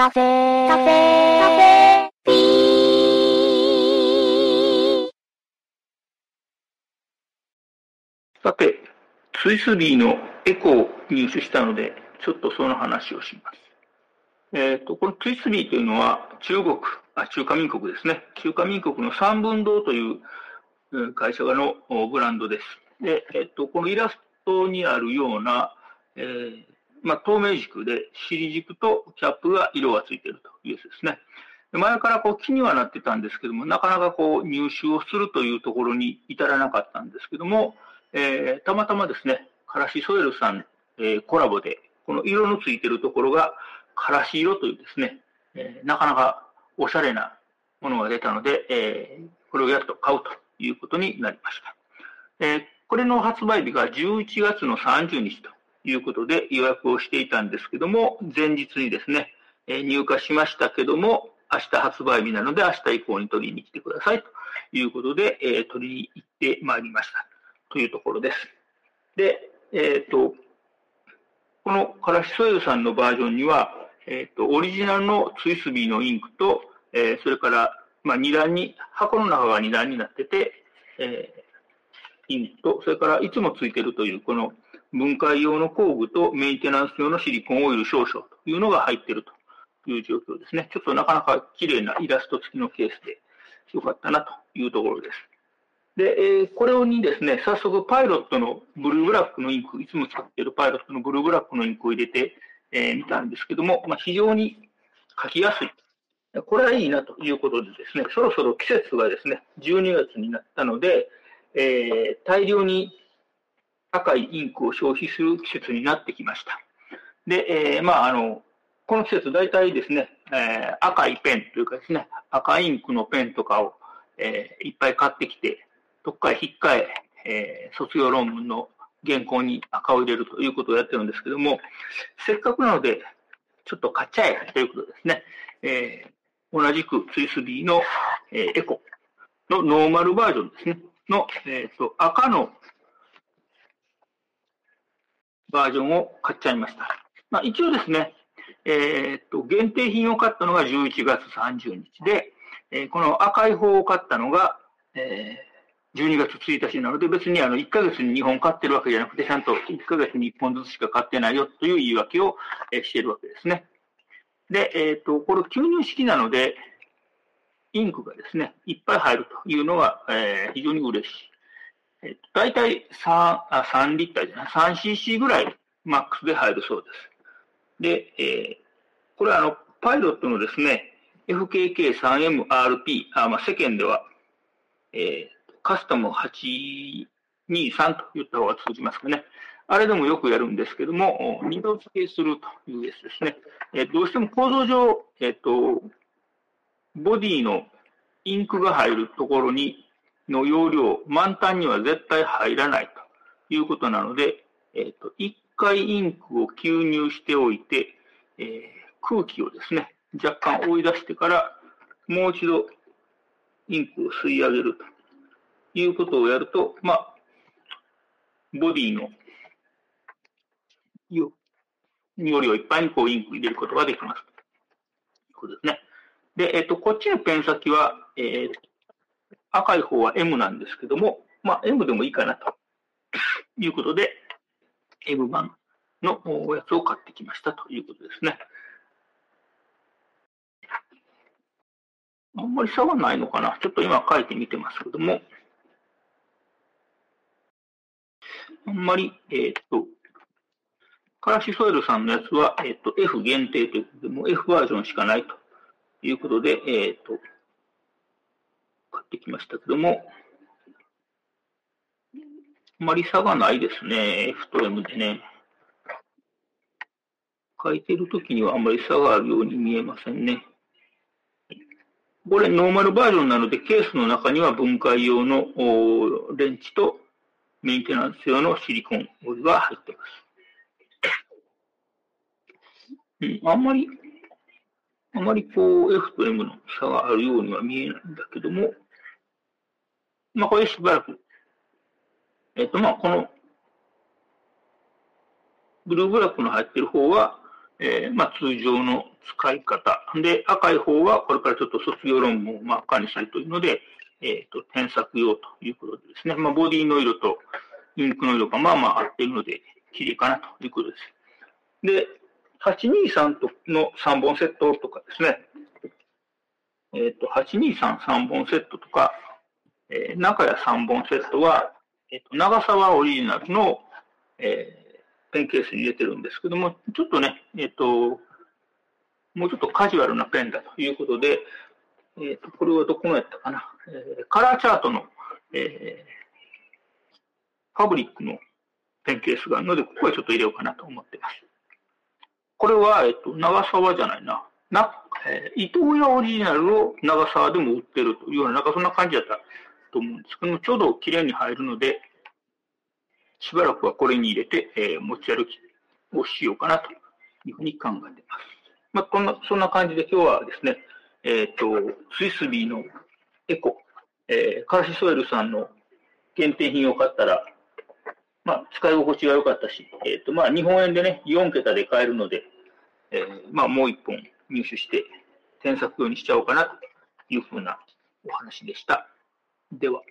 カフェカフェカフェピーさて、ツイスビーのエコを入手したので、ちょっとその話をします。えっ、と、このツイスビーというのは中国、あ、中華民国ですね。中華民国の三分堂といううん会社のおブランドです。で、えっ、と、このイラストにあるような、えーまあ、透明軸で、尻軸とキャップが色がついているというやつですね。前からこう気にはなってたんですけども、なかなかこう入手をするというところに至らなかったんですけども、えーたまたまですね、カラシソエルさん、えーコラボで、この色のついているところが、カラシ色というですね、えーなかなかおしゃれなものが出たので、えーこれをやっと買うということになりました。えーこれの発売日が11月の30日ということで予約をしていたんですけども、前日にですね、え入荷しましたけども、明日発売日なので明日以降に取りに来てくださいということで、えー取りに行ってまいりましたというところです。で、えっ、と、このカラシソエルさんのバージョンには、えっ、と、オリジナルのツイスビーのインクと、えそれから、まあ、二段に、箱の中が二段になってて、えインクと、それからいつもついてるという、この分解用の工具とメンテナンス用のシリコンオイル少々というのが入っているという状況ですね。ちょっとなかなか綺麗なイラスト付きのケースでよかったなというところです。で、えーこれにですね、早速パイロットのブルーブラックのインク、いつも使っているパイロットのブルーブラックのインクを入れて、えーたんですけども、まあ、非常に書きやすい。これはいいなということでですね、そろそろ季節がですね、12月になったので、えー大量に赤いインクを消費する季節になってきました。で、えーまあ、あの、この季節大体ですね、えー赤いペンというかですね、赤インクのペンとかを、えーいっぱい買ってきて、どっかへ引っかえ、えー卒業論文の原稿に赤を入れるということをやってるんですけども、せっかくなので、ちょっと買っちゃえということですね。えー同じくツイスビーの、えーエコのノーマルバージョンですね。の、えーと赤のバージョンを買っちゃいました。まあ、一応ですね、えーと、限定品を買ったのが11月30日で、えーこの赤い方を買ったのが、えー12月1日なので、別にあの1ヶ月に2本買ってるわけじゃなくて、ちゃんと1ヶ月に1本ずつしか買ってないよという言い訳を、えしているわけですね。で、えっ、と、これ吸入式なので、インクがですね、いっぱい入るというのは、え非常に嬉しい。えっと、大体3、あ、3リッターじゃない、3cc ぐらいマックスで入るそうです。で、えーこれはあの、パイロットのですね、FKK3MRP、あまあ、世間では、えーカスタム823と言った方が通じますかね。あれでもよくやるんですけども、二度付けするというやつですね。えーどうしても構造上、えっ、と、ボディのインクが入るところに、の容量、満タンには絶対入らないということなので、えっ、と、一回インクを吸入しておいて、えー空気をですね、若干追い出してから、もう一度インクを吸い上げるということをやると、まあ、ボディの容量いっぱいにこうインク入れることができます。ということですね。で、えっ、と、こっちのペン先は、えー赤い方は M なんですけども、まあ、M でもいいかなと いうことで、M 版のやつを買ってきましたということですね。あんまり差はないのかな。ちょっと今書いてみてますけども、あんまり、えーっと、カラシソエルさんのやつは、えーと、F 限定ということで、もう F バージョンしかないということで、えーっと、ってきましたけども、あまり差がないですね。F と M でね。書いてるときにはあまり差があるように見えませんね。これノーマルバージョンなので、ケースの中には分解用のレンチとメンテナンス用のシリコンオイルが入っています。うん、あんまり、あまりこう F と M の差があるようには見えないんだけども、まあこれしばらく、えっ、とまあこのブルーブラックの入っている方は、えー、まあ、通常の使い方。で、赤い方はこれからちょっと卒業論文を真っ赤にするというので、えっ、ー、と、添削用ということでですね、まあ、ボディの色とインクの色がまあまあ合っているので、綺麗かなということです。で、823との3本セットとかですね、えっ、ー、と、8233本セットとか、えー、中屋3本セットは、えっ、ー、と、長沢オリジナルの、えー、ペンケースに入れてるんですけども、ちょっとね、えっ、と、もうちょっとカジュアルなペンだということで、えっ、と、これはどこのやったかな、えー、カラーチャートの、えー、ファブリックのペンケースがあるので、ここはちょっと入れようかなと思ってます。これは、えっ、と、長沢じゃないな。な、えー、伊藤屋オリジナルを長沢でも売ってるというような、なんかそんな感じだったと思うんですけども、ちょうど綺麗に入るので、しばらくはこれに入れて、えー、持ち歩きをしようかなというふうに考えています。まあ、こんな、そんな感じで今日はですね、えっ、ー、と、スイスビーのエコ、えー、カーシソエルさんの限定品を買ったら、まあ、使い心地が良かったし、えっ、ー、と、まあ、日本円でね、4桁で買えるので、えー、まあ、もう一本入手して、添削用にしちゃおうかなというふうなお話でした。では。